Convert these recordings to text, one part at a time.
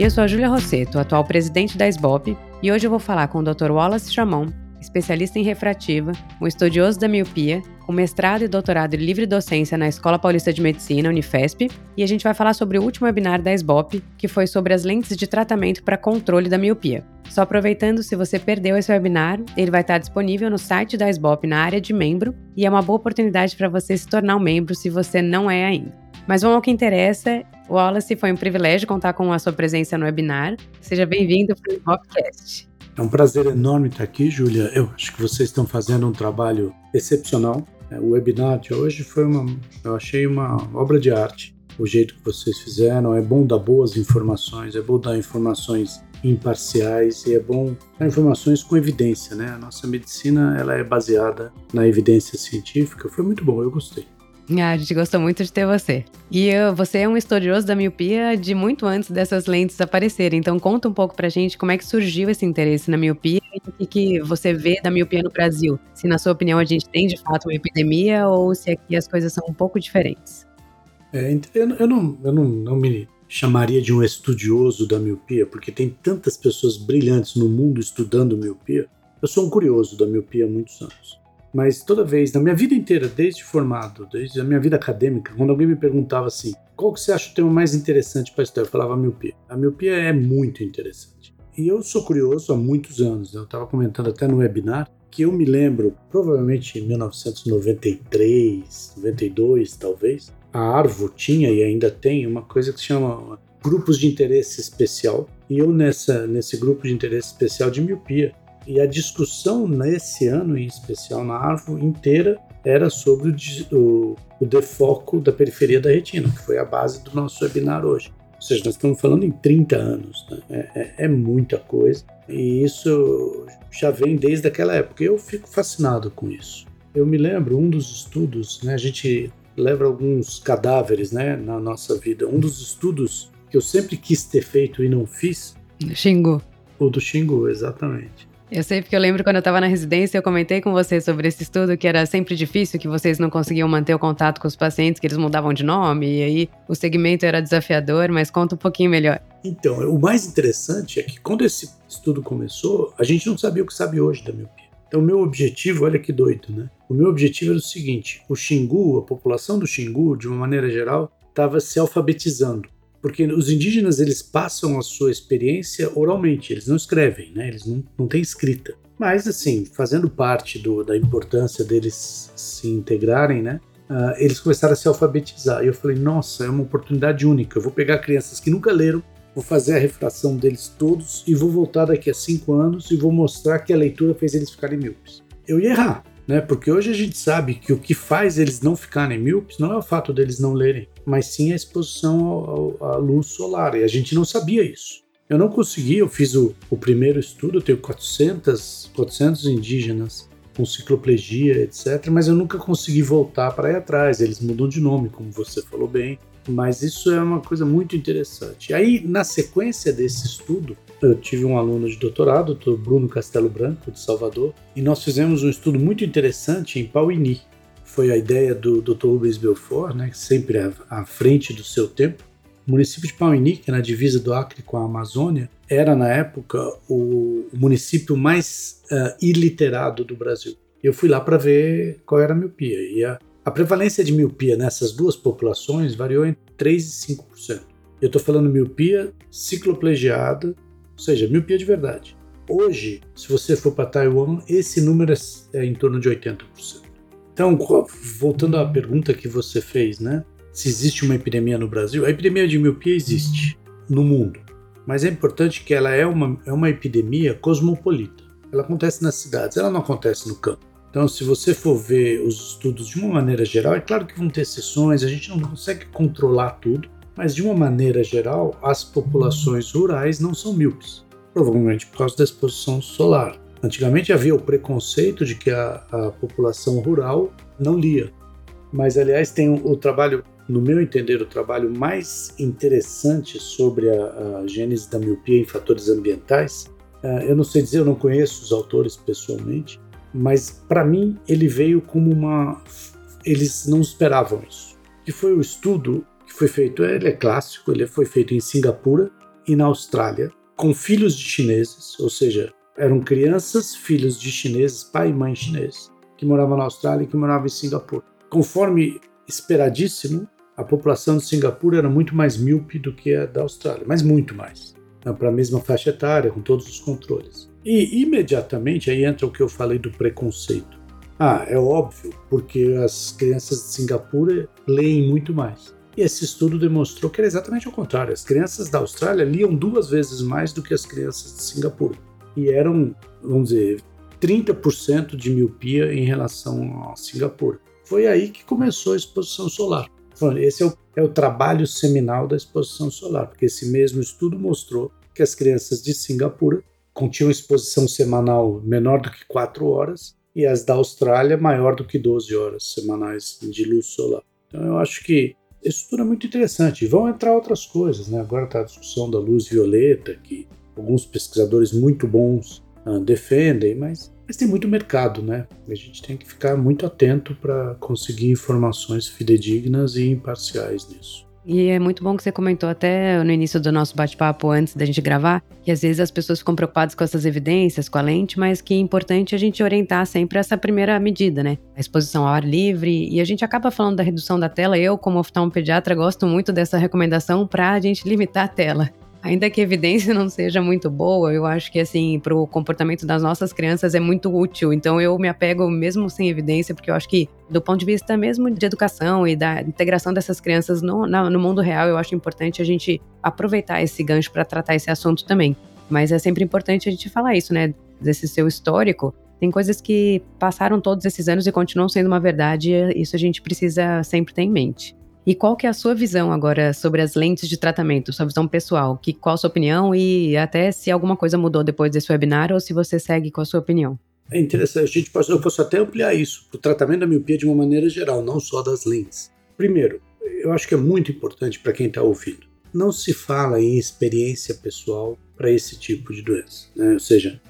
Eu sou a Júlia Rosseto, atual presidente da SBOP, e hoje eu vou falar com o Dr. Wallace Chamon, especialista em refrativa, um estudioso da miopia, com mestrado e doutorado em livre docência na Escola Paulista de Medicina, Unifesp, e a gente vai falar sobre o último webinar da SBOP, que foi sobre as lentes de tratamento para controle da miopia. Só aproveitando, se você perdeu esse webinar, ele vai estar disponível no site da SBOP na área de membro, e é uma boa oportunidade para você se tornar um membro se você não é ainda. Mas vamos ao que interessa. Wallace, foi um privilégio contar com a sua presença no webinar. Seja bem-vindo para o Hopcast. É um prazer enorme estar aqui, Júlia. Eu acho que vocês estão fazendo um trabalho excepcional. É, o webinar de hoje foi uma, eu achei uma obra de arte. O jeito que vocês fizeram é bom dar boas informações, é bom dar informações imparciais e é bom dar informações com evidência, né? A nossa medicina ela é baseada na evidência científica. Foi muito bom, eu gostei. Ah, a gente gostou muito de ter você. E você é um estudioso da miopia de muito antes dessas lentes aparecerem. Então conta um pouco pra gente como é que surgiu esse interesse na miopia e o que, que você vê da miopia no Brasil. Se na sua opinião a gente tem de fato uma epidemia ou se aqui as coisas são um pouco diferentes. É, eu, eu, não, eu não, não me chamaria de um estudioso da miopia, porque tem tantas pessoas brilhantes no mundo estudando miopia. Eu sou um curioso da miopia há muitos anos. Mas toda vez, na minha vida inteira, desde formado, desde a minha vida acadêmica, quando alguém me perguntava assim, qual que você acha o tema mais interessante para estudar? Eu falava a miopia. A miopia é muito interessante. E eu sou curioso há muitos anos, né? eu estava comentando até no webinar, que eu me lembro, provavelmente em 1993, 92 talvez, a Arvo tinha e ainda tem uma coisa que se chama grupos de interesse especial. E eu nessa, nesse grupo de interesse especial de miopia, e a discussão nesse ano, em especial na árvore inteira, era sobre o, o, o defoco da periferia da retina, que foi a base do nosso webinar hoje. Ou seja, nós estamos falando em 30 anos, né? é, é, é, muita coisa, e isso já vem desde aquela época. Eu fico fascinado com isso. Eu me lembro, um dos estudos, né, a gente leva alguns cadáveres né, na nossa vida. Um dos estudos que eu sempre quis ter feito e não fiz. Xingu. O do Xingu, exatamente. Eu sei porque eu lembro quando eu estava na residência, eu comentei com você sobre esse estudo que era sempre difícil, que vocês não conseguiam manter o contato com os pacientes, que eles mudavam de nome, e aí o segmento era desafiador, mas conta um pouquinho melhor. Então, o mais interessante é que quando esse estudo começou, a gente não sabia o que sabe hoje da miopia. Então, o meu objetivo, olha que doido, né? O meu objetivo era o seguinte: o Xingu, a população do Xingu, de uma maneira geral, estava se alfabetizando porque os indígenas eles passam a sua experiência oralmente, eles não escrevem, né? eles não, não têm escrita. Mas, assim, fazendo parte do, da importância deles se integrarem, né? Uh, eles começaram a se alfabetizar. E eu falei, nossa, é uma oportunidade única. Eu vou pegar crianças que nunca leram, vou fazer a refração deles todos e vou voltar daqui a cinco anos e vou mostrar que a leitura fez eles ficarem míopes. Eu ia errar, né? Porque hoje a gente sabe que o que faz eles não ficarem míopes não é o fato deles não lerem, mas sim a exposição à luz solar. E a gente não sabia isso. Eu não consegui, eu fiz o, o primeiro estudo, eu tenho 400, 400 indígenas com cicloplegia, etc. Mas eu nunca consegui voltar para aí atrás. Eles mudam de nome, como você falou bem. Mas isso é uma coisa muito interessante. Aí, na sequência desse estudo, eu tive um aluno de doutorado, o Bruno Castelo Branco, de Salvador, e nós fizemos um estudo muito interessante em Pauini. Foi a ideia do Dr. Rubens Belfort, né, sempre à frente do seu tempo. O município de Pauini, que é na divisa do Acre com a Amazônia, era na época o município mais uh, iliterado do Brasil. Eu fui lá para ver qual era a miopia. E a, a prevalência de miopia nessas duas populações variou entre 3% e 5%. Eu estou falando miopia cicloplegiada ou seja, miopia de verdade. Hoje, se você for para Taiwan, esse número é em torno de 80%. Então, voltando à pergunta que você fez, né? Se existe uma epidemia no Brasil, a epidemia de miopia existe no mundo, mas é importante que ela é uma, é uma epidemia cosmopolita. Ela acontece nas cidades, ela não acontece no campo. Então, se você for ver os estudos de uma maneira geral, é claro que vão ter exceções, a gente não consegue controlar tudo, mas de uma maneira geral, as populações rurais não são míopes, provavelmente por causa da exposição solar. Antigamente havia o preconceito de que a, a população rural não lia. Mas, aliás, tem o, o, trabalho, no meu entender, o trabalho mais interessante sobre a, a gênese da miopia em fatores ambientais. Uh, eu não sei dizer, eu não conheço os autores pessoalmente, mas para mim ele veio como uma. Eles não esperavam isso. Que foi o estudo foi feito, ele é clássico, ele foi feito em Singapura e na Austrália, com filhos de chineses, ou seja, eram crianças, filhos de chineses, pai e mãe chineses, que moravam na Austrália e que moravam em Singapura. Conforme esperadíssimo, a população de Singapura era muito mais míope do que a da Austrália, mas muito mais. Né, Para a mesma faixa etária, com todos os controles. E imediatamente aí entra o que eu falei do preconceito. Ah, é óbvio, porque as crianças de Singapura leem muito mais. Esse estudo demonstrou que era exatamente o contrário. As crianças da Austrália liam duas vezes mais do que as crianças de Singapura e eram, vamos dizer, 30% de miopia em relação a Singapura. Foi aí que começou a exposição solar. Esse é o, é o trabalho seminal da exposição solar, porque esse mesmo estudo mostrou que as crianças de Singapura continham exposição semanal menor do que 4 horas e as da Austrália maior do que 12 horas semanais de luz solar. Então eu acho que estudo é muito interessante. Vão entrar outras coisas, né? Agora está a discussão da luz violeta, que alguns pesquisadores muito bons uh, defendem, mas, mas tem muito mercado, né? A gente tem que ficar muito atento para conseguir informações fidedignas e imparciais nisso. E é muito bom que você comentou até no início do nosso bate-papo, antes da gente gravar, que às vezes as pessoas ficam preocupadas com essas evidências, com a lente, mas que é importante a gente orientar sempre essa primeira medida, né? A exposição ao ar livre. E a gente acaba falando da redução da tela. Eu, como oftalmopediatra, gosto muito dessa recomendação para a gente limitar a tela. Ainda que a evidência não seja muito boa, eu acho que, assim, para o comportamento das nossas crianças é muito útil. Então, eu me apego mesmo sem evidência, porque eu acho que, do ponto de vista mesmo de educação e da integração dessas crianças no, na, no mundo real, eu acho importante a gente aproveitar esse gancho para tratar esse assunto também. Mas é sempre importante a gente falar isso, né? Desse seu histórico. Tem coisas que passaram todos esses anos e continuam sendo uma verdade, e isso a gente precisa sempre ter em mente. E qual que é a sua visão agora sobre as lentes de tratamento, sua visão pessoal? Que, qual a sua opinião e até se alguma coisa mudou depois desse webinar ou se você segue com a sua opinião? É interessante, a gente pode, eu posso até ampliar isso o tratamento da miopia de uma maneira geral, não só das lentes. Primeiro, eu acho que é muito importante para quem está ouvindo. Não se fala em experiência pessoal para esse tipo de doença. Né? Ou seja,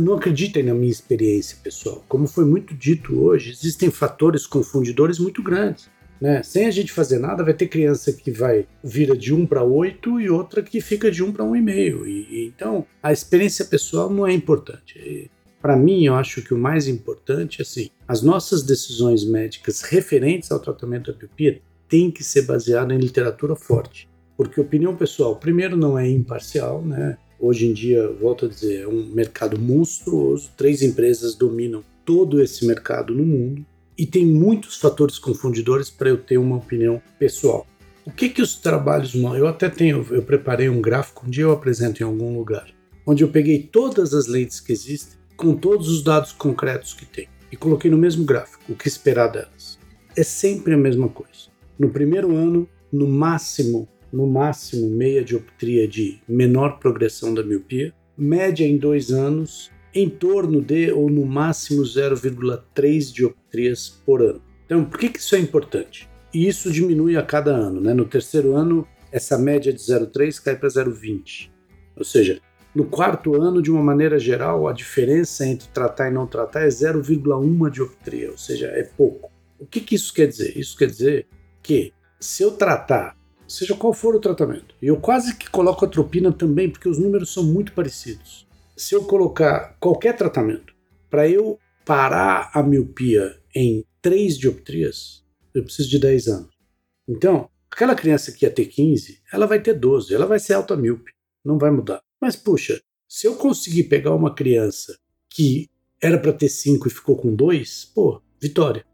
não acreditem na minha experiência pessoal. Como foi muito dito hoje, existem fatores confundidores muito grandes. Né? Sem a gente fazer nada, vai ter criança que vai vira de 1 para 8 e outra que fica de 1 para 1,5. E, e, então, a experiência pessoal não é importante. Para mim, eu acho que o mais importante é assim, as nossas decisões médicas referentes ao tratamento da miopia têm que ser baseadas em literatura forte. Porque opinião pessoal, primeiro, não é imparcial, né? Hoje em dia, volto a dizer, é um mercado monstruoso, três empresas dominam todo esse mercado no mundo e tem muitos fatores confundidores para eu ter uma opinião pessoal. O que que os trabalhos eu até tenho, eu preparei um gráfico, um dia eu apresento em algum lugar, onde eu peguei todas as lentes que existem com todos os dados concretos que tem e coloquei no mesmo gráfico o que esperar delas. É sempre a mesma coisa. No primeiro ano, no máximo, no máximo meia dioptria de menor progressão da miopia, média em dois anos em torno de ou no máximo 0,3 dioptrias por ano. Então, por que, que isso é importante? E isso diminui a cada ano. Né? No terceiro ano, essa média de 0,3 cai para 0,20. Ou seja, no quarto ano, de uma maneira geral, a diferença entre tratar e não tratar é 0,1 dioptria, ou seja, é pouco. O que, que isso quer dizer? Isso quer dizer que se eu tratar, seja qual for o tratamento, e eu quase que coloco a tropina também, porque os números são muito parecidos se eu colocar qualquer tratamento para eu parar a miopia em 3 dioptrias, eu preciso de 10 anos. Então, aquela criança que ia ter 15, ela vai ter 12, ela vai ser alta míope, não vai mudar. Mas puxa, se eu conseguir pegar uma criança que era para ter 5 e ficou com 2, pô, vitória.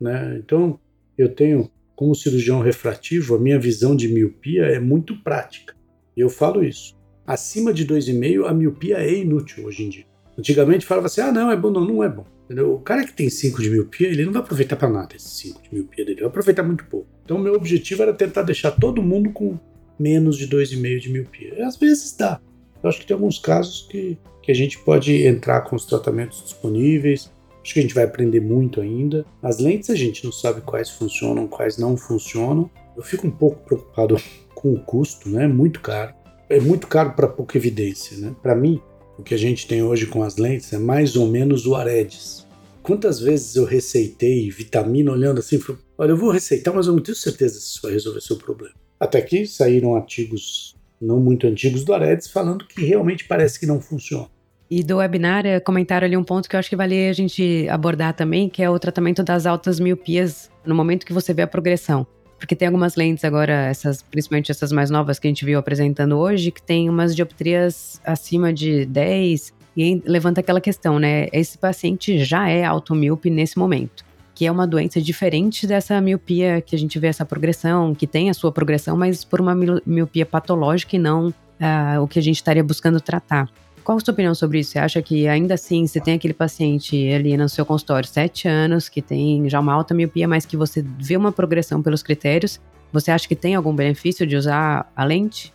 Né? Então, eu tenho, como cirurgião refrativo, a minha visão de miopia é muito prática. E eu falo isso acima de 2,5, a miopia é inútil hoje em dia. Antigamente falava assim: ah, não, é bom, não, não é bom. Entendeu? O cara que tem 5 de miopia, ele não vai aproveitar para nada esse 5 de miopia dele, vai aproveitar muito pouco. Então, meu objetivo era tentar deixar todo mundo com menos de 2,5 de miopia. E às vezes dá, Eu acho que tem alguns casos que, que a gente pode entrar com os tratamentos disponíveis. Acho que a gente vai aprender muito ainda. As lentes a gente não sabe quais funcionam, quais não funcionam. Eu fico um pouco preocupado com o custo, né? Muito caro. É muito caro para pouca evidência, né? Para mim, o que a gente tem hoje com as lentes é mais ou menos o Aredes. Quantas vezes eu receitei vitamina olhando assim, falei, olha, eu vou receitar, mas eu não tenho certeza se isso vai resolver seu problema. Até que saíram artigos não muito antigos do Aredes falando que realmente parece que não funciona. E do webinar eh, comentaram ali um ponto que eu acho que vale a gente abordar também, que é o tratamento das altas miopias no momento que você vê a progressão. Porque tem algumas lentes agora, essas, principalmente essas mais novas que a gente viu apresentando hoje, que tem umas dioptrias acima de 10, e levanta aquela questão, né? Esse paciente já é automíope nesse momento, que é uma doença diferente dessa miopia que a gente vê essa progressão, que tem a sua progressão, mas por uma miopia patológica e não uh, o que a gente estaria buscando tratar. Qual a sua opinião sobre isso? Você acha que ainda assim, você tem aquele paciente ali no seu consultório, sete anos, que tem já uma alta miopia, mas que você vê uma progressão pelos critérios, você acha que tem algum benefício de usar a lente?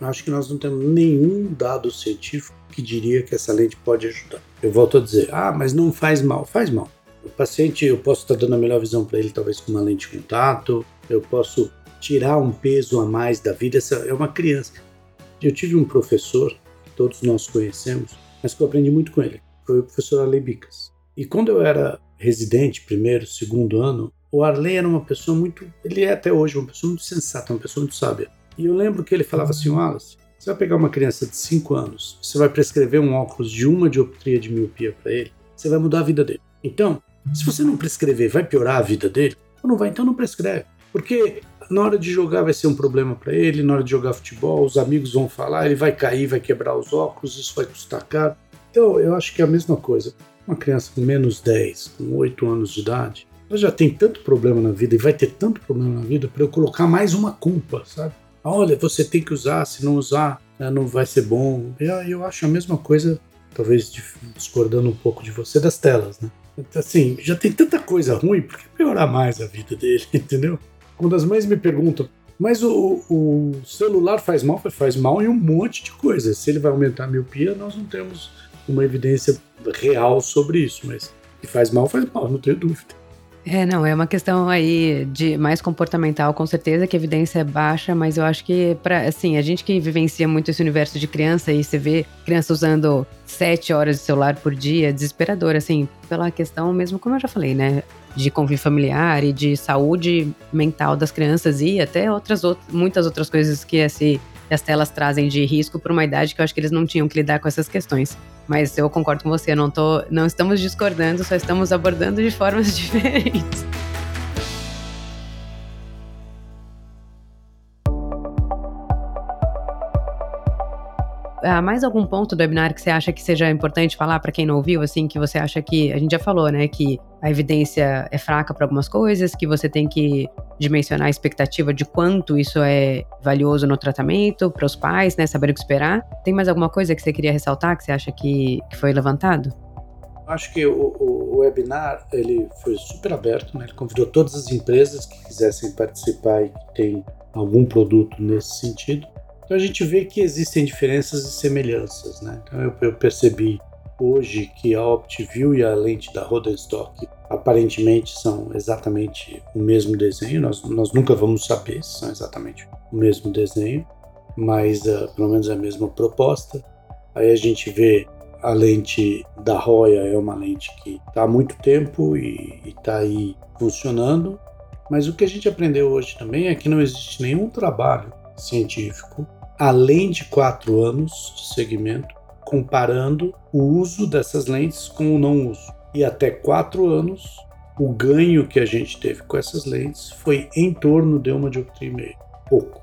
Acho que nós não temos nenhum dado científico que diria que essa lente pode ajudar. Eu volto a dizer, ah, mas não faz mal. Faz mal. O paciente, eu posso estar dando a melhor visão para ele, talvez com uma lente de contato, eu posso tirar um peso a mais da vida. Essa é uma criança. Eu tive um professor, todos nós conhecemos, mas que eu aprendi muito com ele. Foi o professor Arley Bicas. E quando eu era residente, primeiro, segundo ano, o Arley era uma pessoa muito. Ele é até hoje uma pessoa muito sensata, uma pessoa muito sábia. E eu lembro que ele falava assim: Wallace, você vai pegar uma criança de 5 anos, você vai prescrever um óculos de uma dioptria de miopia para ele, você vai mudar a vida dele. Então, se você não prescrever, vai piorar a vida dele? Ou não vai? Então não prescreve. Porque na hora de jogar vai ser um problema para ele, na hora de jogar futebol, os amigos vão falar, ele vai cair, vai quebrar os óculos, isso vai custar caro. Então, eu acho que é a mesma coisa. Uma criança com menos 10, com 8 anos de idade, ela já tem tanto problema na vida e vai ter tanto problema na vida para eu colocar mais uma culpa, sabe? olha, você tem que usar, se não usar, né, não vai ser bom. Eu, eu acho a mesma coisa, talvez discordando um pouco de você, das telas, né? Então, assim, já tem tanta coisa ruim, por que piorar mais a vida dele, entendeu? Quando as mães me perguntam, mas o, o celular faz mal? Faz mal em um monte de coisas. Se ele vai aumentar a miopia, nós não temos uma evidência real sobre isso, mas que faz mal, faz mal, não tenho dúvida. É, não, é uma questão aí de mais comportamental, com certeza que a evidência é baixa, mas eu acho que para assim, a gente que vivencia muito esse universo de criança e você vê criança usando sete horas de celular por dia, desesperador, assim, pela questão mesmo, como eu já falei, né, de convívio familiar e de saúde mental das crianças e até outras muitas outras coisas que esse as telas trazem de risco para uma idade que eu acho que eles não tinham que lidar com essas questões. Mas eu concordo com você, não, tô, não estamos discordando, só estamos abordando de formas diferentes. Há mais algum ponto do webinar que você acha que seja importante falar para quem não ouviu, assim, que você acha que a gente já falou, né, que a evidência é fraca para algumas coisas, que você tem que dimensionar a expectativa de quanto isso é valioso no tratamento para os pais, né, saber o que esperar. Tem mais alguma coisa que você queria ressaltar que você acha que, que foi levantado? Acho que o, o, o, webinar ele foi super aberto, né? ele convidou todas as empresas que quisessem participar e que têm algum produto nesse sentido. Então a gente vê que existem diferenças e semelhanças. Né? Então eu, eu percebi hoje que a OptiView e a lente da Rodenstock aparentemente são exatamente o mesmo desenho. Nós, nós nunca vamos saber se são exatamente o mesmo desenho, mas uh, pelo menos é a mesma proposta. Aí a gente vê a lente da Roya é uma lente que está há muito tempo e está aí funcionando, mas o que a gente aprendeu hoje também é que não existe nenhum trabalho científico, além de quatro anos de segmento, comparando o uso dessas lentes com o não uso. E até quatro anos, o ganho que a gente teve com essas lentes foi em torno de uma dioptria e meia, pouco.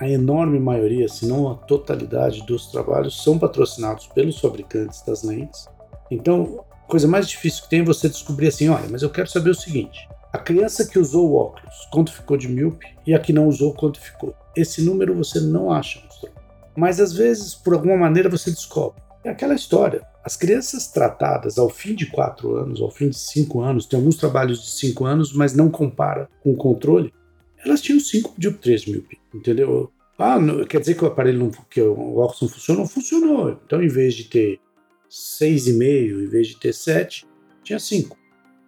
A enorme maioria, se não a totalidade dos trabalhos, são patrocinados pelos fabricantes das lentes. Então, a coisa mais difícil que tem é você descobrir assim, olha, mas eu quero saber o seguinte, a criança que usou o óculos, quanto ficou de míope, e a que não usou, quanto ficou esse número você não acha Mas às vezes, por alguma maneira, você descobre. É aquela história. As crianças tratadas ao fim de quatro anos, ao fim de cinco anos, tem alguns trabalhos de cinco anos, mas não compara com o controle, elas tinham cinco dioptrias de miopia, entendeu? Ah, não, quer dizer que o aparelho não, que o óculos não funcionou? Funcionou. Então, em vez de ter 6,5, em vez de ter 7, tinha 5.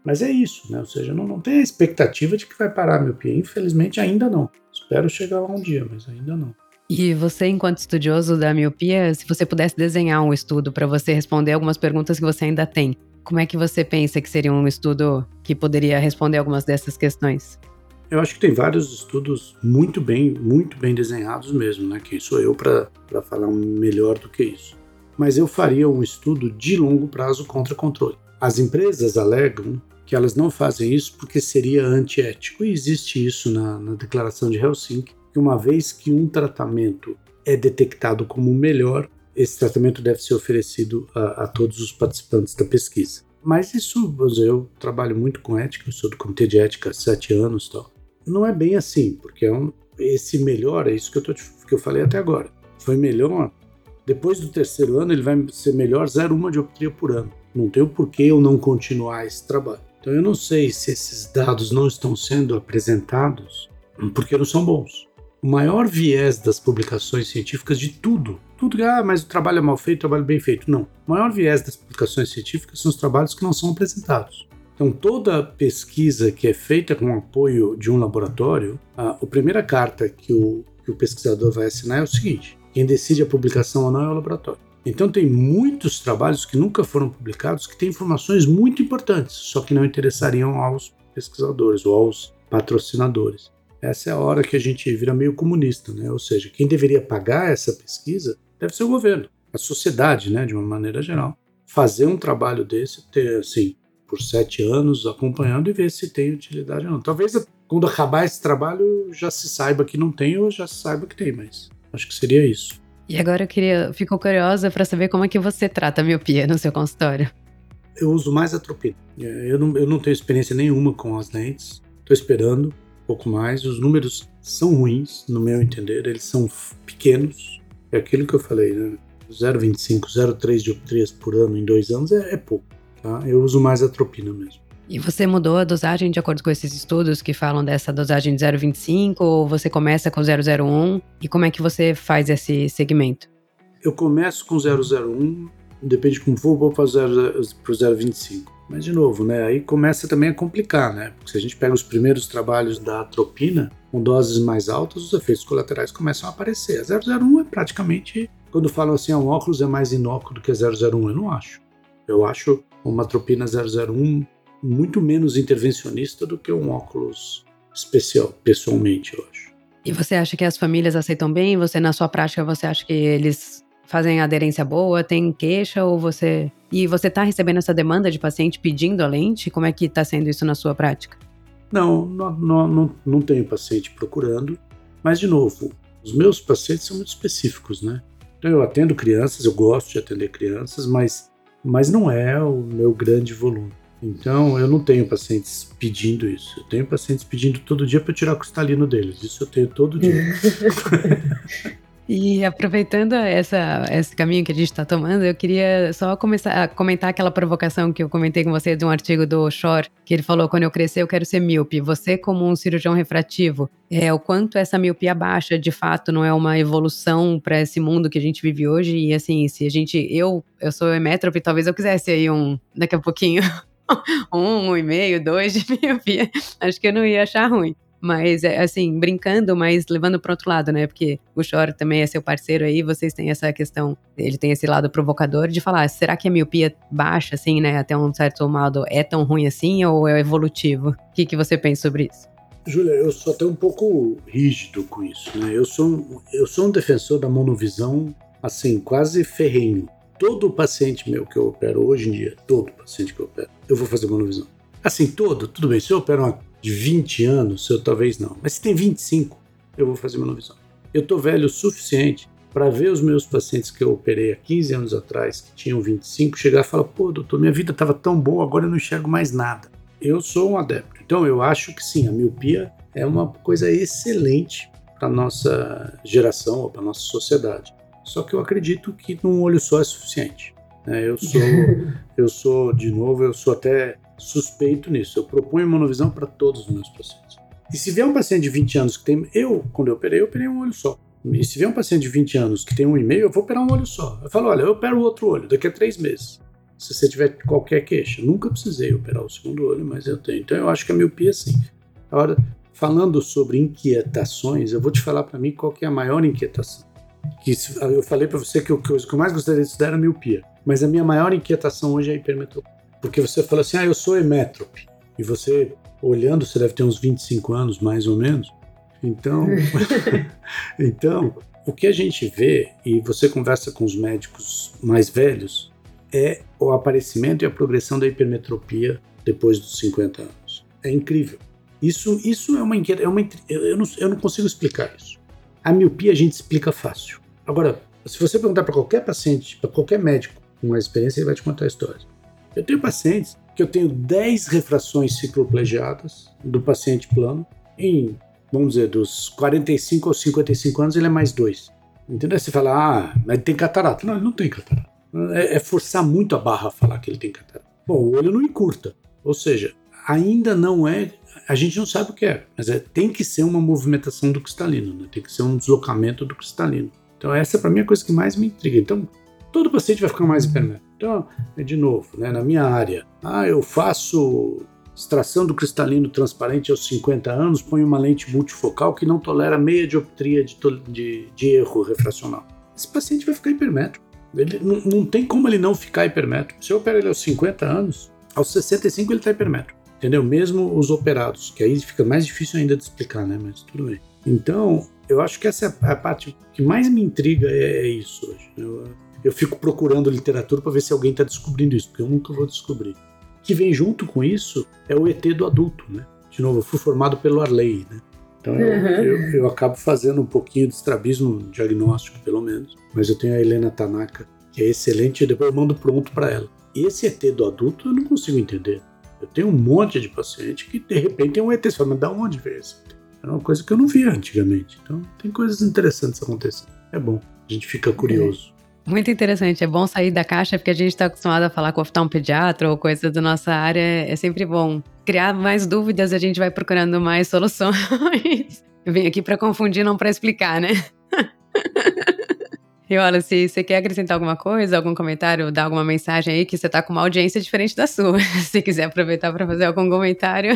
Mas é isso, né? Ou seja, não, não tem a expectativa de que vai parar a miopia. Infelizmente, ainda não. Espero chegar lá um dia, mas ainda não. E você, enquanto estudioso da miopia, se você pudesse desenhar um estudo para você responder algumas perguntas que você ainda tem, como é que você pensa que seria um estudo que poderia responder algumas dessas questões? Eu acho que tem vários estudos muito bem, muito bem desenhados mesmo, né? Quem sou eu para falar melhor do que isso? Mas eu faria um estudo de longo prazo contra controle. As empresas alegam que elas não fazem isso porque seria antiético. E existe isso na, na Declaração de Helsinki, que uma vez que um tratamento é detectado como o melhor, esse tratamento deve ser oferecido a, a todos os participantes da pesquisa. Mas isso, eu trabalho muito com ética, eu sou do comitê de ética há sete anos tal. Não é bem assim, porque é um, esse melhor, é isso que eu, tô, que eu falei até agora. Foi melhor, depois do terceiro ano ele vai ser melhor 0,1 dioptria por ano. Não tem o porquê eu não continuar esse trabalho. Então eu não sei se esses dados não estão sendo apresentados porque não são bons. O maior viés das publicações científicas de tudo, tudo, ah, mas o trabalho é mal feito, o trabalho é bem feito. Não. O maior viés das publicações científicas são os trabalhos que não são apresentados. Então, toda pesquisa que é feita com apoio de um laboratório, a, a primeira carta que o, que o pesquisador vai assinar é o seguinte: quem decide a publicação ou não é o laboratório. Então tem muitos trabalhos que nunca foram publicados que têm informações muito importantes, só que não interessariam aos pesquisadores ou aos patrocinadores. Essa é a hora que a gente vira meio comunista, né? Ou seja, quem deveria pagar essa pesquisa deve ser o governo, a sociedade, né, de uma maneira geral. Fazer um trabalho desse, ter assim, por sete anos acompanhando e ver se tem utilidade ou não. Talvez quando acabar esse trabalho já se saiba que não tem ou já se saiba que tem, mas acho que seria isso. E agora eu queria, fico curiosa para saber como é que você trata a miopia no seu consultório. Eu uso mais atropina. Eu não, eu não tenho experiência nenhuma com as lentes. Estou esperando pouco mais. Os números são ruins, no meu entender. Eles são pequenos. É aquilo que eu falei, né? 0,25, 0,3 dioptrias por ano em dois anos é, é pouco. Tá? Eu uso mais atropina mesmo. E você mudou a dosagem de acordo com esses estudos que falam dessa dosagem de 0,25 ou você começa com 0,01? E como é que você faz esse segmento? Eu começo com 0,01, depende de como for, vou para o 0,25. Mas, de novo, né, aí começa também a complicar, né? Porque se a gente pega os primeiros trabalhos da atropina, com doses mais altas, os efeitos colaterais começam a aparecer. A 001 é praticamente, quando falam assim, ah, um óculos é mais inócuo do que a 001, eu não acho. Eu acho uma atropina 001 muito menos intervencionista do que um óculos especial, pessoalmente, eu acho. E você acha que as famílias aceitam bem? Você, na sua prática, você acha que eles fazem aderência boa, tem queixa ou você... E você está recebendo essa demanda de paciente pedindo a lente? Como é que está sendo isso na sua prática? Não, não, não, não, não tenho paciente procurando, mas, de novo, os meus pacientes são muito específicos, né? Então, eu atendo crianças, eu gosto de atender crianças, mas, mas não é o meu grande volume. Então, eu não tenho pacientes pedindo isso. Eu tenho pacientes pedindo todo dia para eu tirar o cristalino deles. Isso eu tenho todo dia. E aproveitando essa, esse caminho que a gente está tomando, eu queria só começar a comentar aquela provocação que eu comentei com você de um artigo do Shore, que ele falou: quando eu crescer, eu quero ser míope. Você, como um cirurgião refrativo, é o quanto essa miopia baixa, de fato, não é uma evolução para esse mundo que a gente vive hoje. E assim, se a gente. Eu, eu sou emétrope, talvez eu quisesse aí um. daqui a pouquinho. um, um e meio, dois de miopia, acho que eu não ia achar ruim. Mas, é, assim, brincando, mas levando para outro lado, né? Porque o Choro também é seu parceiro aí, vocês têm essa questão, ele tem esse lado provocador de falar, será que a miopia baixa, assim, né, até um certo modo, é tão ruim assim ou é evolutivo? O que, que você pensa sobre isso? Júlia, eu sou até um pouco rígido com isso, né? Eu sou, eu sou um defensor da monovisão, assim, quase ferrenho todo paciente meu que eu opero hoje em dia, todo paciente que eu opero, eu vou fazer monovisão. Assim, todo, tudo bem. Se eu opero uma de 20 anos, eu talvez não. Mas se tem 25, eu vou fazer monovisão. Eu tô velho o suficiente para ver os meus pacientes que eu operei há 15 anos atrás, que tinham 25, chegar e falar: pô, doutor, minha vida estava tão boa, agora eu não enxergo mais nada. Eu sou um adepto. Então eu acho que sim, a miopia é uma coisa excelente para nossa geração ou para nossa sociedade. Só que eu acredito que num olho só é suficiente. Né? Eu sou, eu sou de novo, eu sou até suspeito nisso. Eu proponho monovisão para todos os meus pacientes. E se vier um paciente de 20 anos que tem, eu quando eu operei, eu operei um olho só. E se vier um paciente de 20 anos que tem um e meio, eu vou operar um olho só. Eu falo, olha, eu opero o outro olho daqui a três meses. Se você tiver qualquer queixa. Nunca precisei operar o segundo olho, mas eu tenho. Então eu acho que a miopia, sim. Agora, falando sobre inquietações, eu vou te falar para mim qual é a maior inquietação. Que eu falei para você que o que eu mais gostaria de estudar era miopia. Mas a minha maior inquietação hoje é a hipermetropia. Porque você fala assim, ah, eu sou hemétrope. E você, olhando, você deve ter uns 25 anos, mais ou menos. Então, então, o que a gente vê, e você conversa com os médicos mais velhos, é o aparecimento e a progressão da hipermetropia depois dos 50 anos. É incrível. Isso, isso é uma inquietação. É uma, eu, não, eu não consigo explicar isso. A miopia a gente explica fácil. Agora, se você perguntar para qualquer paciente, para qualquer médico com mais experiência, ele vai te contar a história. Eu tenho pacientes que eu tenho 10 refrações cicloplegiadas do paciente plano. Em, vamos dizer, dos 45 aos 55 anos, ele é mais 2. Entendeu? Você fala, ah, mas tem catarata. Não, ele não tem catarata. É, é forçar muito a barra falar que ele tem catarata. Bom, o olho não encurta. Ou seja, ainda não é. A gente não sabe o que é, mas é, tem que ser uma movimentação do cristalino, né? tem que ser um deslocamento do cristalino. Então, essa para mim é a coisa que mais me intriga. Então, todo paciente vai ficar mais hipermétrico. Então, é de novo, né, na minha área, ah, eu faço extração do cristalino transparente aos 50 anos, ponho uma lente multifocal que não tolera meia dioptria de, de, de erro refracional. Esse paciente vai ficar hipermétrico. Ele, não, não, tem como ele não ficar hipermétrico. Se eu opero ele aos 50 anos, aos 65 ele está hipermétrico. Entendeu? Mesmo os operados, que aí fica mais difícil ainda de explicar, né? Mas tudo bem. Então, eu acho que essa é a parte que mais me intriga é, é isso hoje. Eu, eu fico procurando literatura para ver se alguém está descobrindo isso, porque eu nunca vou descobrir. O que vem junto com isso é o ET do adulto, né? De novo, eu fui formado pelo Arley, né? Então eu, uhum. eu, eu, acabo fazendo um pouquinho de estrabismo diagnóstico, pelo menos. Mas eu tenho a Helena Tanaka, que é excelente, e depois eu mando pronto para ela. E esse ET do adulto eu não consigo entender. Eu tenho um monte de paciente que de repente tem um ET. Você fala, mas da onde veio esse ET? Era uma coisa que eu não via antigamente. Então tem coisas interessantes acontecendo. É bom, a gente fica curioso. Muito interessante, é bom sair da caixa porque a gente está acostumado a falar com um pediatra ou coisa da nossa área, é sempre bom. Criar mais dúvidas, a gente vai procurando mais soluções. Eu vim aqui para confundir, não para explicar, né? E olha, se você quer acrescentar alguma coisa, algum comentário, dar alguma mensagem aí, que você está com uma audiência diferente da sua. Se quiser aproveitar para fazer algum comentário.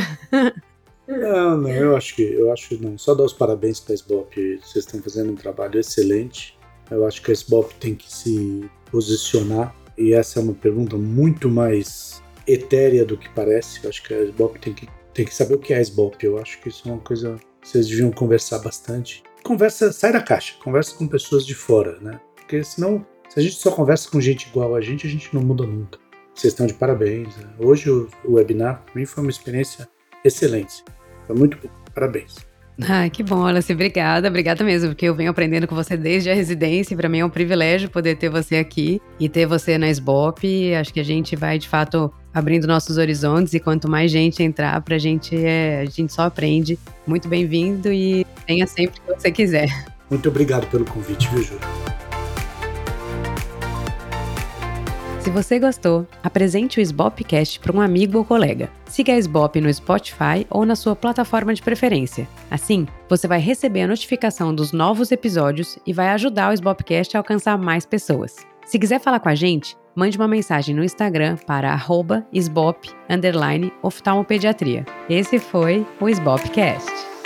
Não, não, eu acho que eu acho não. Só dar os parabéns para a SBOP. Vocês estão fazendo um trabalho excelente. Eu acho que a SBOP tem que se posicionar, e essa é uma pergunta muito mais etérea do que parece. Eu acho que a SBOP tem que, tem que saber o que é a SBOP. Eu acho que isso é uma coisa que vocês deviam conversar bastante. Conversa, sai da caixa, conversa com pessoas de fora, né? Porque senão, se a gente só conversa com gente igual a gente, a gente não muda nunca. Vocês estão de parabéns. Né? Hoje o, o webinar, para mim, foi uma experiência excelente. Foi muito bom. Parabéns. Ah, que bom, Alice. Obrigada, obrigada mesmo, porque eu venho aprendendo com você desde a residência para mim é um privilégio poder ter você aqui e ter você na SBOP. Acho que a gente vai, de fato, abrindo nossos horizontes e quanto mais gente entrar, pra gente, é, a gente só aprende. Muito bem-vindo e tenha sempre que você quiser. Muito obrigado pelo convite, viu, Júlio? Se você gostou, apresente o Sbopcast para um amigo ou colega. Siga a Sbop no Spotify ou na sua plataforma de preferência. Assim, você vai receber a notificação dos novos episódios e vai ajudar o Sbopcast a alcançar mais pessoas. Se quiser falar com a gente, mande uma mensagem no Instagram para arroba oftalmopediatria. Esse foi o Sbopcast.